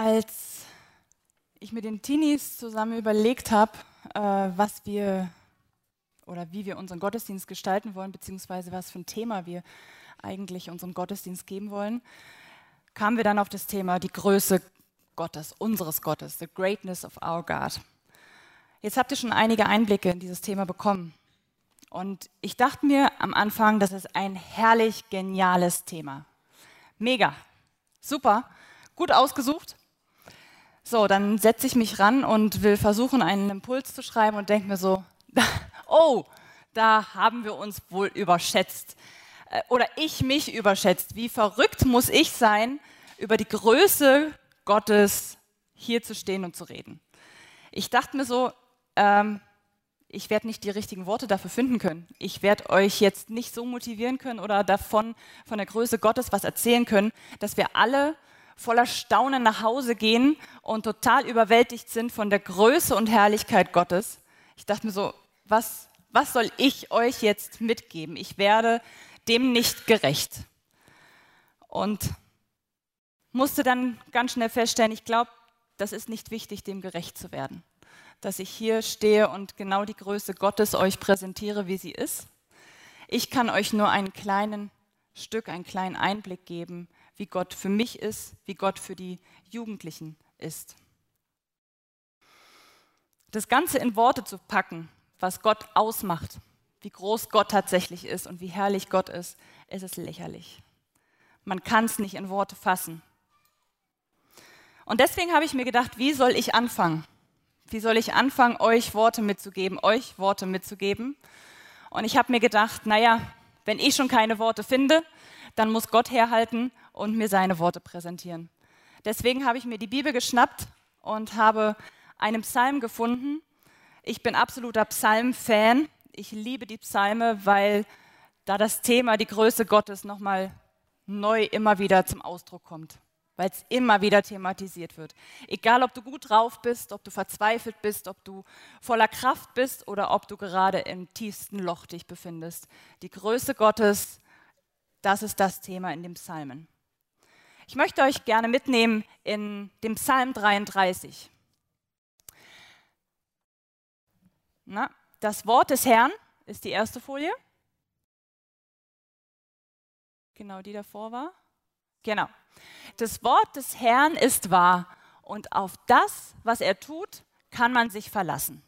Als ich mit den Teenies zusammen überlegt habe, äh, was wir oder wie wir unseren Gottesdienst gestalten wollen, beziehungsweise was für ein Thema wir eigentlich unserem Gottesdienst geben wollen, kamen wir dann auf das Thema die Größe Gottes, unseres Gottes, the greatness of our God. Jetzt habt ihr schon einige Einblicke in dieses Thema bekommen. Und ich dachte mir am Anfang, das ist ein herrlich geniales Thema. Mega, super, gut ausgesucht. So, dann setze ich mich ran und will versuchen, einen Impuls zu schreiben und denke mir so, oh, da haben wir uns wohl überschätzt. Äh, oder ich mich überschätzt. Wie verrückt muss ich sein, über die Größe Gottes hier zu stehen und zu reden. Ich dachte mir so, ähm, ich werde nicht die richtigen Worte dafür finden können. Ich werde euch jetzt nicht so motivieren können oder davon, von der Größe Gottes was erzählen können, dass wir alle voller Staunen nach Hause gehen und total überwältigt sind von der Größe und Herrlichkeit Gottes. Ich dachte mir so, was, was soll ich euch jetzt mitgeben? Ich werde dem nicht gerecht. Und musste dann ganz schnell feststellen, ich glaube, das ist nicht wichtig, dem gerecht zu werden. Dass ich hier stehe und genau die Größe Gottes euch präsentiere, wie sie ist. Ich kann euch nur einen kleinen Stück, einen kleinen Einblick geben, wie Gott für mich ist, wie Gott für die Jugendlichen ist. Das Ganze in Worte zu packen, was Gott ausmacht, wie groß Gott tatsächlich ist und wie herrlich Gott ist, ist es lächerlich. Man kann es nicht in Worte fassen. Und deswegen habe ich mir gedacht, wie soll ich anfangen? Wie soll ich anfangen, euch Worte mitzugeben, euch Worte mitzugeben? Und ich habe mir gedacht, naja, wenn ich schon keine Worte finde, dann muss Gott herhalten und mir seine Worte präsentieren. Deswegen habe ich mir die Bibel geschnappt und habe einen Psalm gefunden. Ich bin absoluter Psalm-Fan. Ich liebe die Psalme, weil da das Thema die Größe Gottes nochmal neu immer wieder zum Ausdruck kommt, weil es immer wieder thematisiert wird. Egal, ob du gut drauf bist, ob du verzweifelt bist, ob du voller Kraft bist oder ob du gerade im tiefsten Loch dich befindest. Die Größe Gottes, das ist das Thema in den Psalmen. Ich möchte euch gerne mitnehmen in dem Psalm 33. Na, das Wort des Herrn ist die erste Folie. Genau, die davor war. Genau. Das Wort des Herrn ist wahr und auf das, was er tut, kann man sich verlassen.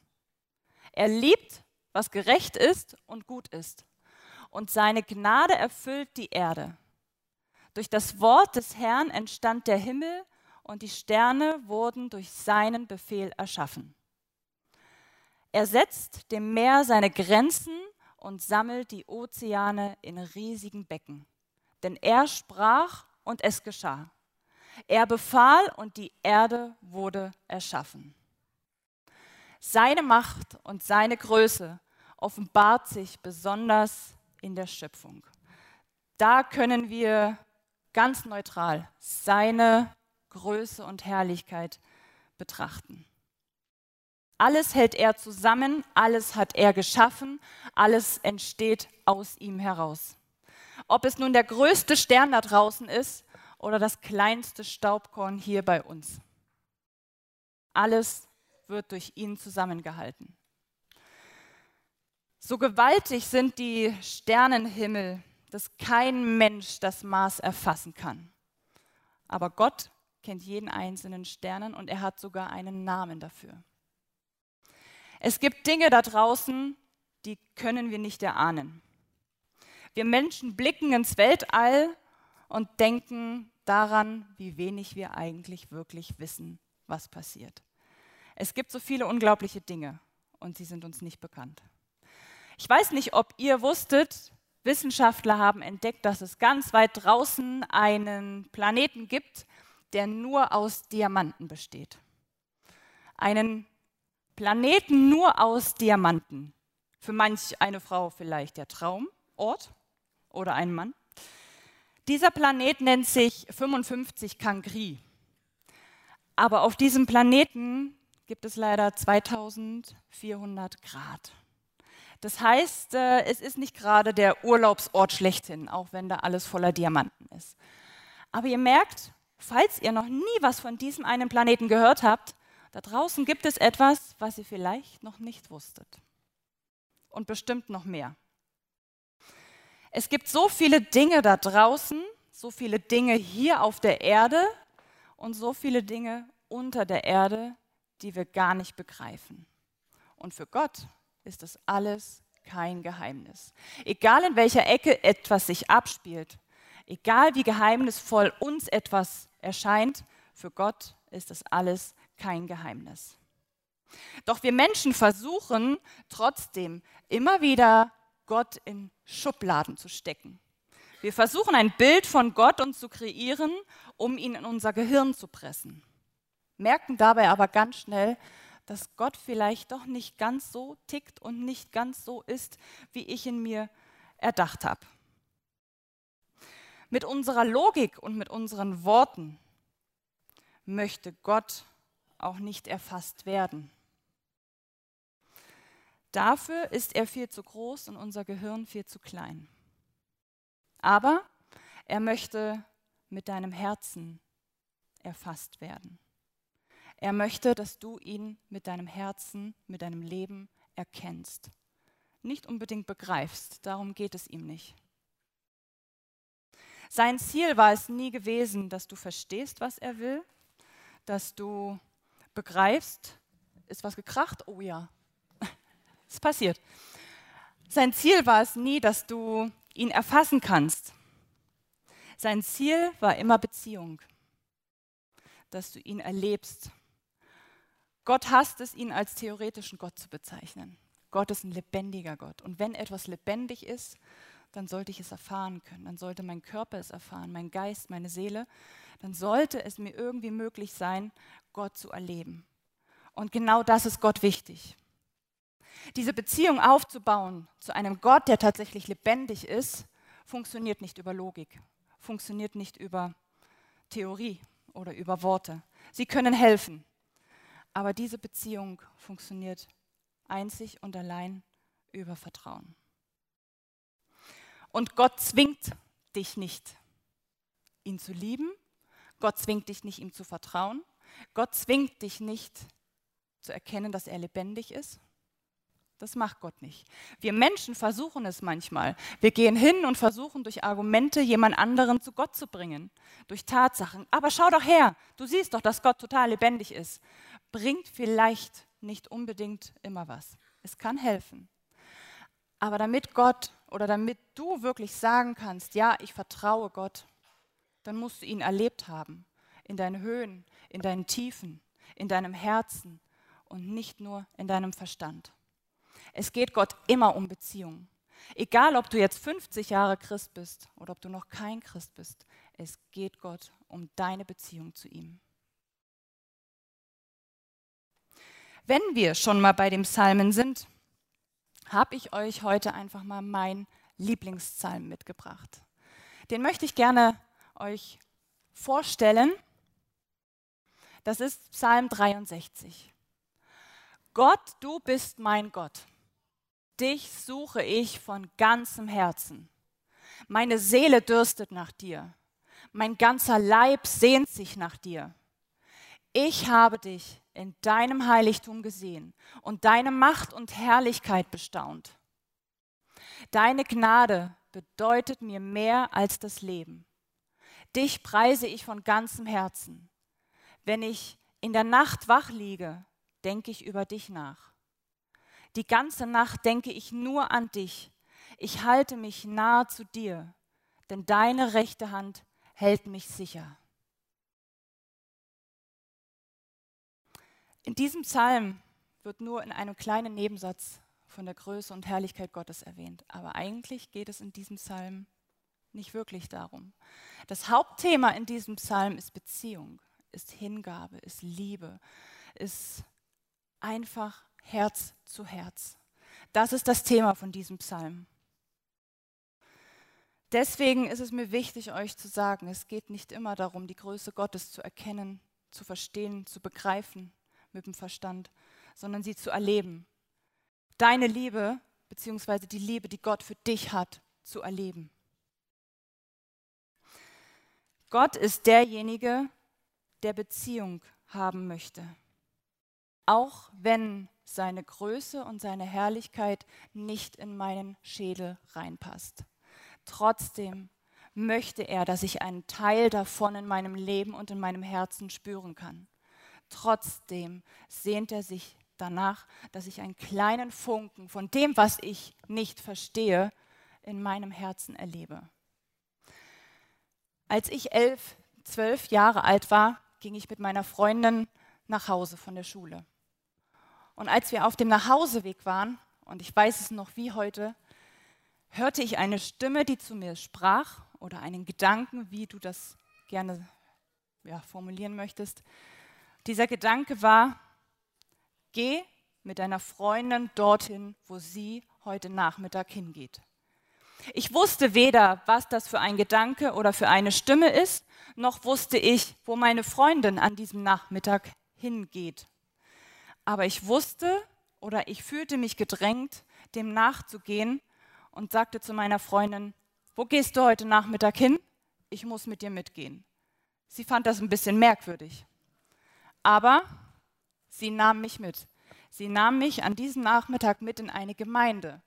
Er liebt, was gerecht ist und gut ist. Und seine Gnade erfüllt die Erde. Durch das Wort des Herrn entstand der Himmel und die Sterne wurden durch seinen Befehl erschaffen. Er setzt dem Meer seine Grenzen und sammelt die Ozeane in riesigen Becken. Denn er sprach und es geschah. Er befahl und die Erde wurde erschaffen. Seine Macht und seine Größe offenbart sich besonders in der Schöpfung. Da können wir ganz neutral seine Größe und Herrlichkeit betrachten. Alles hält er zusammen, alles hat er geschaffen, alles entsteht aus ihm heraus. Ob es nun der größte Stern da draußen ist oder das kleinste Staubkorn hier bei uns. Alles wird durch ihn zusammengehalten. So gewaltig sind die Sternenhimmel, dass kein Mensch das Maß erfassen kann. Aber Gott kennt jeden einzelnen Sternen und er hat sogar einen Namen dafür. Es gibt Dinge da draußen, die können wir nicht erahnen. Wir Menschen blicken ins Weltall und denken daran, wie wenig wir eigentlich wirklich wissen, was passiert. Es gibt so viele unglaubliche Dinge und sie sind uns nicht bekannt. Ich weiß nicht, ob ihr wusstet, Wissenschaftler haben entdeckt, dass es ganz weit draußen einen Planeten gibt, der nur aus Diamanten besteht. Einen Planeten nur aus Diamanten. Für manch eine Frau vielleicht der Traumort oder ein Mann. Dieser Planet nennt sich 55 Kangri. Aber auf diesem Planeten gibt es leider 2400 Grad. Das heißt, äh, es ist nicht gerade der Urlaubsort schlechthin, auch wenn da alles voller Diamanten ist. Aber ihr merkt, falls ihr noch nie was von diesem einen Planeten gehört habt, da draußen gibt es etwas, was ihr vielleicht noch nicht wusstet. Und bestimmt noch mehr. Es gibt so viele Dinge da draußen, so viele Dinge hier auf der Erde und so viele Dinge unter der Erde, die wir gar nicht begreifen. Und für Gott ist das alles kein Geheimnis. Egal in welcher Ecke etwas sich abspielt, egal wie geheimnisvoll uns etwas erscheint, für Gott ist das alles kein Geheimnis. Doch wir Menschen versuchen trotzdem immer wieder Gott in Schubladen zu stecken. Wir versuchen ein Bild von Gott uns zu kreieren, um ihn in unser Gehirn zu pressen. Merken dabei aber ganz schnell, dass Gott vielleicht doch nicht ganz so tickt und nicht ganz so ist, wie ich in mir erdacht habe. Mit unserer Logik und mit unseren Worten möchte Gott auch nicht erfasst werden. Dafür ist er viel zu groß und unser Gehirn viel zu klein. Aber er möchte mit deinem Herzen erfasst werden. Er möchte, dass du ihn mit deinem Herzen, mit deinem Leben erkennst. Nicht unbedingt begreifst, darum geht es ihm nicht. Sein Ziel war es nie gewesen, dass du verstehst, was er will, dass du begreifst, ist was gekracht? Oh ja, es passiert. Sein Ziel war es nie, dass du ihn erfassen kannst. Sein Ziel war immer Beziehung, dass du ihn erlebst. Gott hasst es, ihn als theoretischen Gott zu bezeichnen. Gott ist ein lebendiger Gott. Und wenn etwas lebendig ist, dann sollte ich es erfahren können. Dann sollte mein Körper es erfahren, mein Geist, meine Seele. Dann sollte es mir irgendwie möglich sein, Gott zu erleben. Und genau das ist Gott wichtig. Diese Beziehung aufzubauen zu einem Gott, der tatsächlich lebendig ist, funktioniert nicht über Logik, funktioniert nicht über Theorie oder über Worte. Sie können helfen, aber diese Beziehung funktioniert einzig und allein über Vertrauen. Und Gott zwingt dich nicht, ihn zu lieben. Gott zwingt dich nicht, ihm zu vertrauen. Gott zwingt dich nicht zu erkennen, dass er lebendig ist. Das macht Gott nicht. Wir Menschen versuchen es manchmal. Wir gehen hin und versuchen durch Argumente jemand anderen zu Gott zu bringen, durch Tatsachen. Aber schau doch her, du siehst doch, dass Gott total lebendig ist. Bringt vielleicht nicht unbedingt immer was. Es kann helfen. Aber damit Gott oder damit du wirklich sagen kannst, ja, ich vertraue Gott, dann musst du ihn erlebt haben. In deinen Höhen, in deinen Tiefen, in deinem Herzen und nicht nur in deinem Verstand. Es geht Gott immer um Beziehung. Egal, ob du jetzt 50 Jahre Christ bist oder ob du noch kein Christ bist, es geht Gott um deine Beziehung zu ihm. Wenn wir schon mal bei dem Psalmen sind, habe ich euch heute einfach mal meinen Lieblingspsalm mitgebracht. Den möchte ich gerne euch vorstellen. Das ist Psalm 63. Gott, du bist mein Gott. Dich suche ich von ganzem Herzen. Meine Seele dürstet nach dir. Mein ganzer Leib sehnt sich nach dir. Ich habe dich in deinem Heiligtum gesehen und deine Macht und Herrlichkeit bestaunt. Deine Gnade bedeutet mir mehr als das Leben. Dich preise ich von ganzem Herzen. Wenn ich in der Nacht wach liege, denke ich über dich nach. Die ganze Nacht denke ich nur an dich. Ich halte mich nahe zu dir, denn deine rechte Hand hält mich sicher. In diesem Psalm wird nur in einem kleinen Nebensatz von der Größe und Herrlichkeit Gottes erwähnt. Aber eigentlich geht es in diesem Psalm nicht wirklich darum. Das Hauptthema in diesem Psalm ist Beziehung, ist Hingabe, ist Liebe, ist einfach Herz zu Herz. Das ist das Thema von diesem Psalm. Deswegen ist es mir wichtig, euch zu sagen, es geht nicht immer darum, die Größe Gottes zu erkennen, zu verstehen, zu begreifen mit dem Verstand, sondern sie zu erleben. Deine Liebe, beziehungsweise die Liebe, die Gott für dich hat, zu erleben. Gott ist derjenige, der Beziehung haben möchte. Auch wenn seine Größe und seine Herrlichkeit nicht in meinen Schädel reinpasst. Trotzdem möchte er, dass ich einen Teil davon in meinem Leben und in meinem Herzen spüren kann. Trotzdem sehnt er sich danach, dass ich einen kleinen Funken von dem, was ich nicht verstehe, in meinem Herzen erlebe. Als ich elf, zwölf Jahre alt war, ging ich mit meiner Freundin nach Hause von der Schule. Und als wir auf dem Nachhauseweg waren, und ich weiß es noch wie heute, hörte ich eine Stimme, die zu mir sprach, oder einen Gedanken, wie du das gerne ja, formulieren möchtest. Dieser Gedanke war, geh mit deiner Freundin dorthin, wo sie heute Nachmittag hingeht. Ich wusste weder, was das für ein Gedanke oder für eine Stimme ist, noch wusste ich, wo meine Freundin an diesem Nachmittag hingeht. Aber ich wusste oder ich fühlte mich gedrängt, dem nachzugehen und sagte zu meiner Freundin, wo gehst du heute Nachmittag hin? Ich muss mit dir mitgehen. Sie fand das ein bisschen merkwürdig. Aber sie nahm mich mit. Sie nahm mich an diesem Nachmittag mit in eine Gemeinde.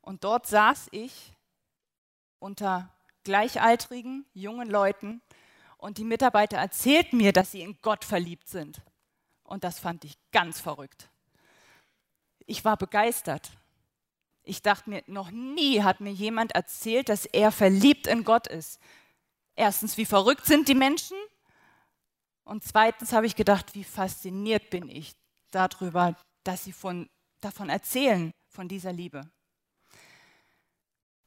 Und dort saß ich unter gleichaltrigen, jungen Leuten und die Mitarbeiter erzählten mir, dass sie in Gott verliebt sind. Und das fand ich ganz verrückt. Ich war begeistert. Ich dachte mir, noch nie hat mir jemand erzählt, dass er verliebt in Gott ist. Erstens, wie verrückt sind die Menschen? Und zweitens habe ich gedacht, wie fasziniert bin ich darüber, dass sie von, davon erzählen, von dieser Liebe.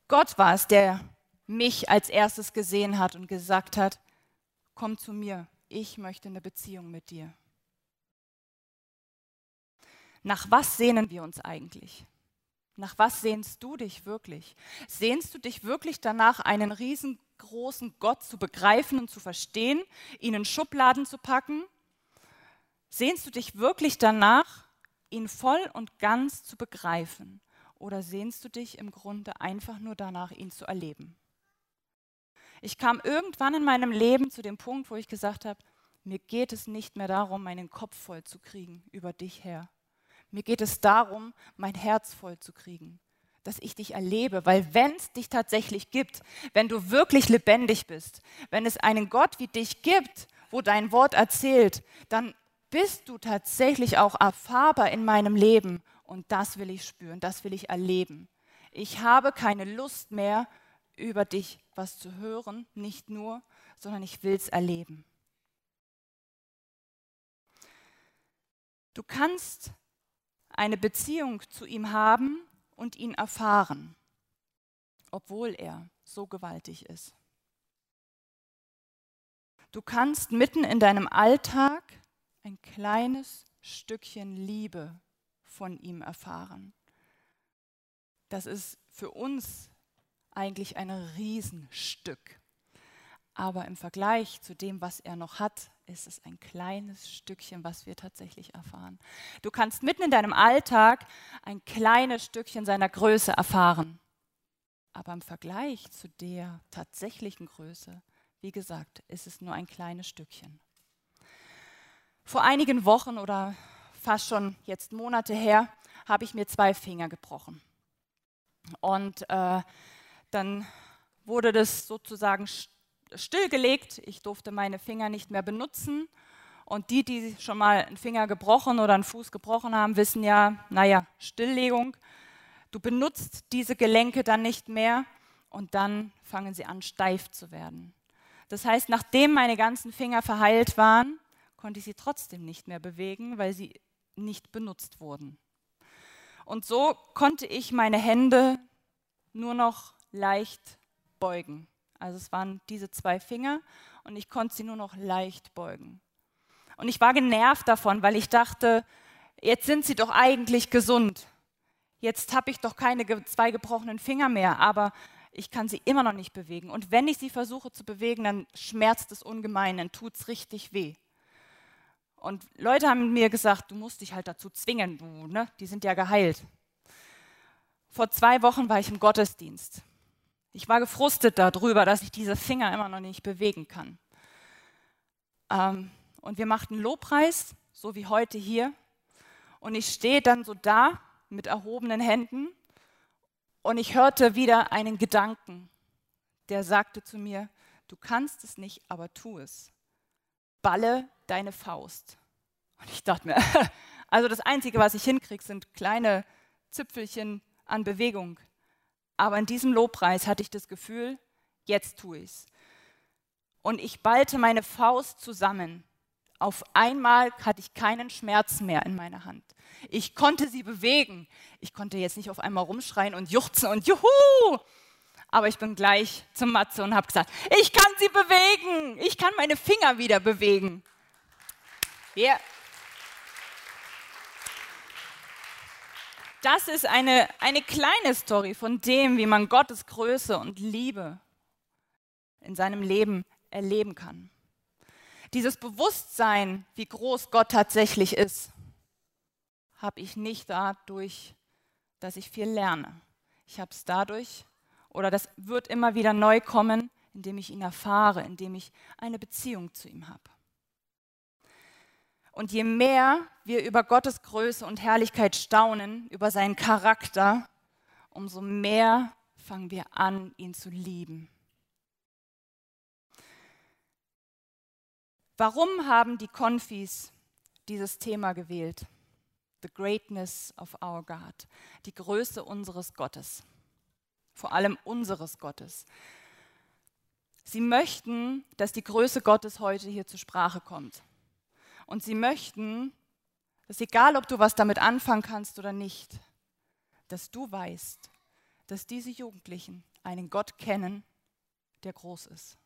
Gott war es, der mich als erstes gesehen hat und gesagt hat, komm zu mir, ich möchte eine Beziehung mit dir. Nach was sehnen wir uns eigentlich? Nach was sehnst du dich wirklich? Sehnst du dich wirklich danach, einen riesengroßen Gott zu begreifen und zu verstehen, ihn in Schubladen zu packen? Sehnst du dich wirklich danach, ihn voll und ganz zu begreifen? Oder sehnst du dich im Grunde einfach nur danach, ihn zu erleben? Ich kam irgendwann in meinem Leben zu dem Punkt, wo ich gesagt habe, mir geht es nicht mehr darum, meinen Kopf voll zu kriegen über dich her. Mir geht es darum, mein Herz voll zu kriegen, dass ich dich erlebe, weil wenn es dich tatsächlich gibt, wenn du wirklich lebendig bist, wenn es einen Gott wie dich gibt, wo dein Wort erzählt, dann bist du tatsächlich auch erfahrbar in meinem Leben und das will ich spüren, das will ich erleben. Ich habe keine Lust mehr, über dich was zu hören, nicht nur, sondern ich will es erleben. Du kannst eine Beziehung zu ihm haben und ihn erfahren, obwohl er so gewaltig ist. Du kannst mitten in deinem Alltag ein kleines Stückchen Liebe von ihm erfahren. Das ist für uns eigentlich ein Riesenstück. Aber im Vergleich zu dem, was er noch hat, ist es ein kleines Stückchen, was wir tatsächlich erfahren. Du kannst mitten in deinem Alltag ein kleines Stückchen seiner Größe erfahren. Aber im Vergleich zu der tatsächlichen Größe, wie gesagt, ist es nur ein kleines Stückchen. Vor einigen Wochen oder fast schon jetzt Monate her habe ich mir zwei Finger gebrochen. Und äh, dann wurde das sozusagen stillgelegt. Ich durfte meine Finger nicht mehr benutzen. Und die, die schon mal einen Finger gebrochen oder einen Fuß gebrochen haben, wissen ja, naja, Stilllegung. Du benutzt diese Gelenke dann nicht mehr und dann fangen sie an, steif zu werden. Das heißt, nachdem meine ganzen Finger verheilt waren, konnte ich sie trotzdem nicht mehr bewegen, weil sie nicht benutzt wurden. Und so konnte ich meine Hände nur noch leicht beugen. Also es waren diese zwei Finger und ich konnte sie nur noch leicht beugen. Und ich war genervt davon, weil ich dachte, jetzt sind sie doch eigentlich gesund. Jetzt habe ich doch keine zwei gebrochenen Finger mehr, aber ich kann sie immer noch nicht bewegen. Und wenn ich sie versuche zu bewegen, dann schmerzt es ungemein, dann tut es richtig weh. Und Leute haben mir gesagt, du musst dich halt dazu zwingen, du, ne? die sind ja geheilt. Vor zwei Wochen war ich im Gottesdienst ich war gefrustet darüber, dass ich diese Finger immer noch nicht bewegen kann. Ähm, und wir machten Lobpreis, so wie heute hier. Und ich stehe dann so da mit erhobenen Händen und ich hörte wieder einen Gedanken, der sagte zu mir, du kannst es nicht, aber tu es. Balle deine Faust. Und ich dachte mir, also das Einzige, was ich hinkriege, sind kleine Zipfelchen an Bewegung. Aber in diesem Lobpreis hatte ich das Gefühl, jetzt tue ich es. Und ich ballte meine Faust zusammen. Auf einmal hatte ich keinen Schmerz mehr in meiner Hand. Ich konnte sie bewegen. Ich konnte jetzt nicht auf einmal rumschreien und juchzen und juhu! Aber ich bin gleich zum Matze und habe gesagt, ich kann sie bewegen. Ich kann meine Finger wieder bewegen. Yeah. Das ist eine, eine kleine Story von dem, wie man Gottes Größe und Liebe in seinem Leben erleben kann. Dieses Bewusstsein, wie groß Gott tatsächlich ist, habe ich nicht dadurch, dass ich viel lerne. Ich habe es dadurch, oder das wird immer wieder neu kommen, indem ich ihn erfahre, indem ich eine Beziehung zu ihm habe. Und je mehr wir über Gottes Größe und Herrlichkeit staunen, über seinen Charakter, umso mehr fangen wir an, ihn zu lieben. Warum haben die Konfis dieses Thema gewählt? The greatness of our God, die Größe unseres Gottes, vor allem unseres Gottes. Sie möchten, dass die Größe Gottes heute hier zur Sprache kommt. Und sie möchten, dass egal, ob du was damit anfangen kannst oder nicht, dass du weißt, dass diese Jugendlichen einen Gott kennen, der groß ist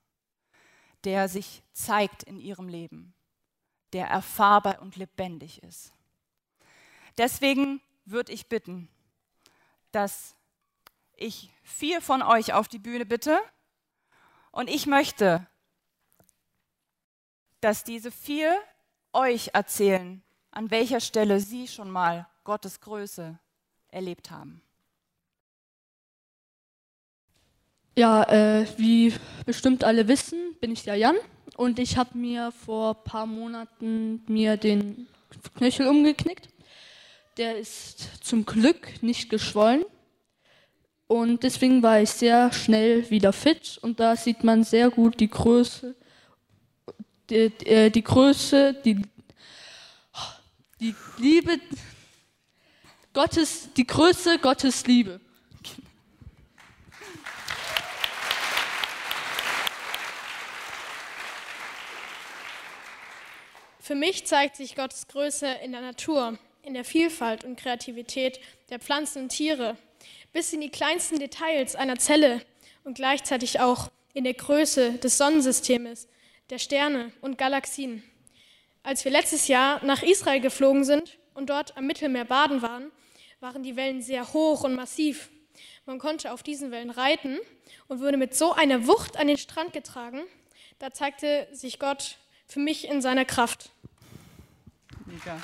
der sich zeigt in ihrem Leben, der erfahrbar und lebendig ist. Deswegen würde ich bitten, dass ich vier von euch auf die Bühne bitte und ich möchte, dass diese vier euch erzählen, an welcher Stelle sie schon mal Gottes Größe erlebt haben. Ja, äh, wie bestimmt alle wissen, bin ich der Jan und ich habe mir vor ein paar Monaten mir den Knöchel umgeknickt. Der ist zum Glück nicht geschwollen und deswegen war ich sehr schnell wieder fit und da sieht man sehr gut die Größe, die, äh, die Größe, die, die Liebe Gottes, die Größe Gottes Liebe. Für mich zeigt sich Gottes Größe in der Natur, in der Vielfalt und Kreativität der Pflanzen und Tiere, bis in die kleinsten Details einer Zelle und gleichzeitig auch in der Größe des Sonnensystems, der Sterne und Galaxien. Als wir letztes Jahr nach Israel geflogen sind und dort am Mittelmeer baden waren, waren die Wellen sehr hoch und massiv. Man konnte auf diesen Wellen reiten und wurde mit so einer Wucht an den Strand getragen. Da zeigte sich Gott für mich in seiner Kraft. Mega.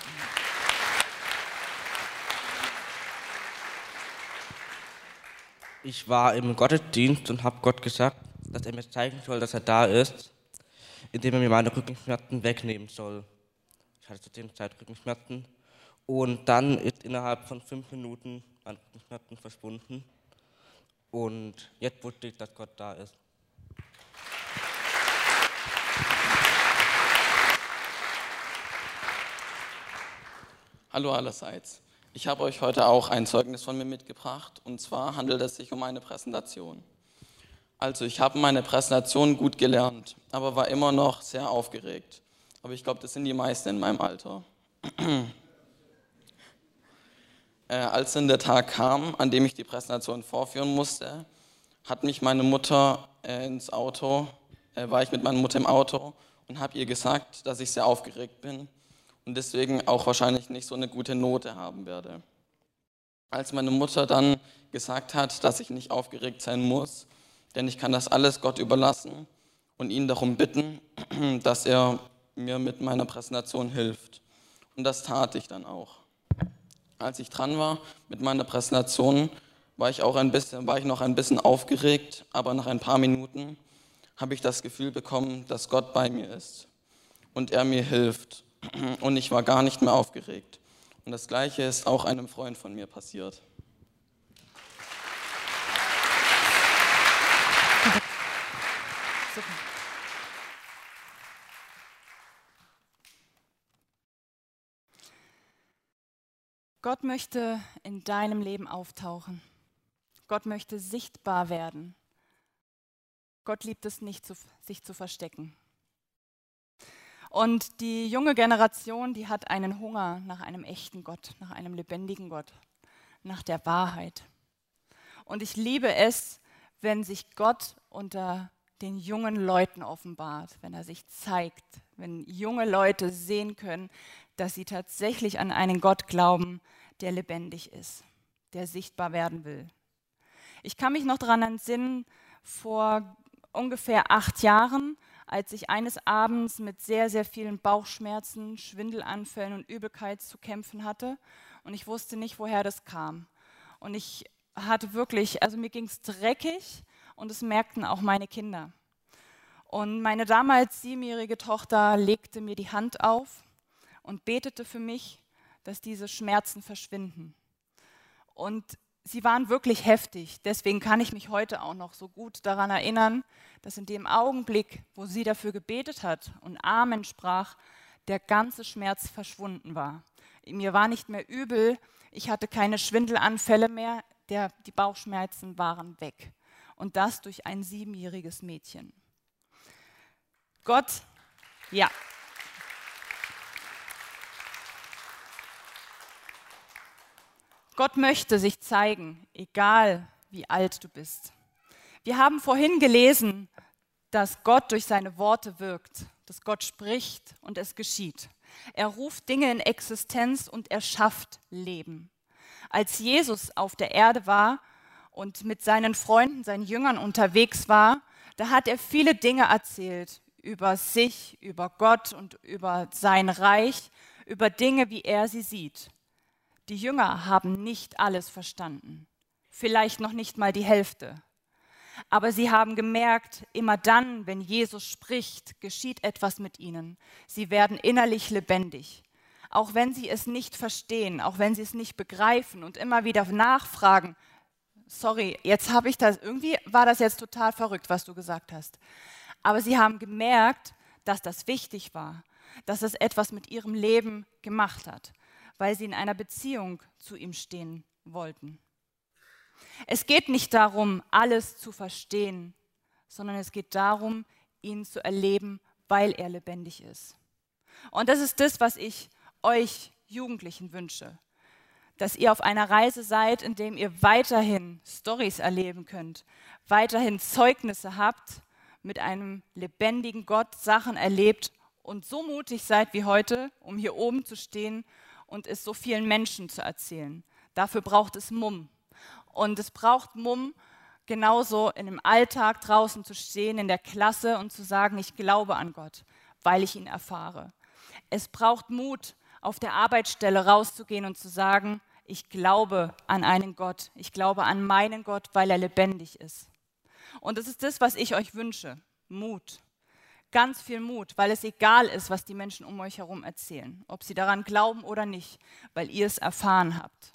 Ich war im Gottesdienst und habe Gott gesagt, dass er mir zeigen soll, dass er da ist, indem er mir meine Rückenschmerzen wegnehmen soll. Ich hatte zu dem Zeit Rückenschmerzen und dann ist innerhalb von fünf Minuten meine Rückenschmerzen verschwunden und jetzt wusste ich, dass Gott da ist. Hallo allerseits. Ich habe euch heute auch ein Zeugnis von mir mitgebracht und zwar handelt es sich um eine Präsentation. Also ich habe meine Präsentation gut gelernt, aber war immer noch sehr aufgeregt. Aber ich glaube, das sind die meisten in meinem Alter. äh, als dann der Tag kam, an dem ich die Präsentation vorführen musste, hat mich meine Mutter äh, ins Auto, äh, war ich mit meiner Mutter im Auto und habe ihr gesagt, dass ich sehr aufgeregt bin und deswegen auch wahrscheinlich nicht so eine gute Note haben werde. Als meine Mutter dann gesagt hat, dass ich nicht aufgeregt sein muss, denn ich kann das alles Gott überlassen und ihn darum bitten, dass er mir mit meiner Präsentation hilft. Und das tat ich dann auch. Als ich dran war mit meiner Präsentation, war ich auch ein bisschen, war ich noch ein bisschen aufgeregt, aber nach ein paar Minuten habe ich das Gefühl bekommen, dass Gott bei mir ist. und er mir hilft. Und ich war gar nicht mehr aufgeregt. Und das Gleiche ist auch einem Freund von mir passiert. Gott möchte in deinem Leben auftauchen. Gott möchte sichtbar werden. Gott liebt es nicht, sich zu verstecken. Und die junge Generation, die hat einen Hunger nach einem echten Gott, nach einem lebendigen Gott, nach der Wahrheit. Und ich liebe es, wenn sich Gott unter den jungen Leuten offenbart, wenn er sich zeigt, wenn junge Leute sehen können, dass sie tatsächlich an einen Gott glauben, der lebendig ist, der sichtbar werden will. Ich kann mich noch daran entsinnen, vor ungefähr acht Jahren, als ich eines Abends mit sehr, sehr vielen Bauchschmerzen, Schwindelanfällen und Übelkeit zu kämpfen hatte und ich wusste nicht, woher das kam. Und ich hatte wirklich, also mir ging es dreckig und es merkten auch meine Kinder. Und meine damals siebenjährige Tochter legte mir die Hand auf und betete für mich, dass diese Schmerzen verschwinden. Und sie waren wirklich heftig. Deswegen kann ich mich heute auch noch so gut daran erinnern, dass in dem Augenblick, wo sie dafür gebetet hat und Amen sprach, der ganze Schmerz verschwunden war. Mir war nicht mehr übel, ich hatte keine Schwindelanfälle mehr, der, die Bauchschmerzen waren weg und das durch ein siebenjähriges Mädchen. Gott, ja. Gott möchte sich zeigen, egal wie alt du bist. Wir haben vorhin gelesen, dass Gott durch seine Worte wirkt, dass Gott spricht und es geschieht. Er ruft Dinge in Existenz und er schafft Leben. Als Jesus auf der Erde war, und mit seinen Freunden, seinen Jüngern unterwegs war, da hat er viele Dinge erzählt über sich, über Gott und über sein Reich, über Dinge, wie er sie sieht. Die Jünger haben nicht alles verstanden, vielleicht noch nicht mal die Hälfte. Aber sie haben gemerkt, immer dann, wenn Jesus spricht, geschieht etwas mit ihnen. Sie werden innerlich lebendig. Auch wenn sie es nicht verstehen, auch wenn sie es nicht begreifen und immer wieder nachfragen, sorry, jetzt habe ich das, irgendwie war das jetzt total verrückt, was du gesagt hast. Aber sie haben gemerkt, dass das wichtig war, dass es etwas mit ihrem Leben gemacht hat, weil sie in einer Beziehung zu ihm stehen wollten. Es geht nicht darum, alles zu verstehen, sondern es geht darum, ihn zu erleben, weil er lebendig ist. Und das ist das, was ich euch Jugendlichen wünsche dass ihr auf einer Reise seid, in dem ihr weiterhin Stories erleben könnt, weiterhin Zeugnisse habt, mit einem lebendigen Gott Sachen erlebt und so mutig seid wie heute, um hier oben zu stehen und es so vielen Menschen zu erzählen. Dafür braucht es Mumm. Und es braucht Mumm, genauso in dem Alltag draußen zu stehen, in der Klasse und zu sagen, ich glaube an Gott, weil ich ihn erfahre. Es braucht Mut, auf der Arbeitsstelle rauszugehen und zu sagen, ich glaube an einen Gott. Ich glaube an meinen Gott, weil er lebendig ist. Und das ist das, was ich euch wünsche. Mut. Ganz viel Mut, weil es egal ist, was die Menschen um euch herum erzählen, ob sie daran glauben oder nicht, weil ihr es erfahren habt.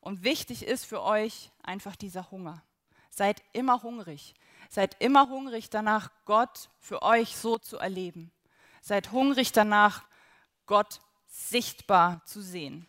Und wichtig ist für euch einfach dieser Hunger. Seid immer hungrig. Seid immer hungrig danach, Gott für euch so zu erleben. Seid hungrig danach, Gott sichtbar zu sehen.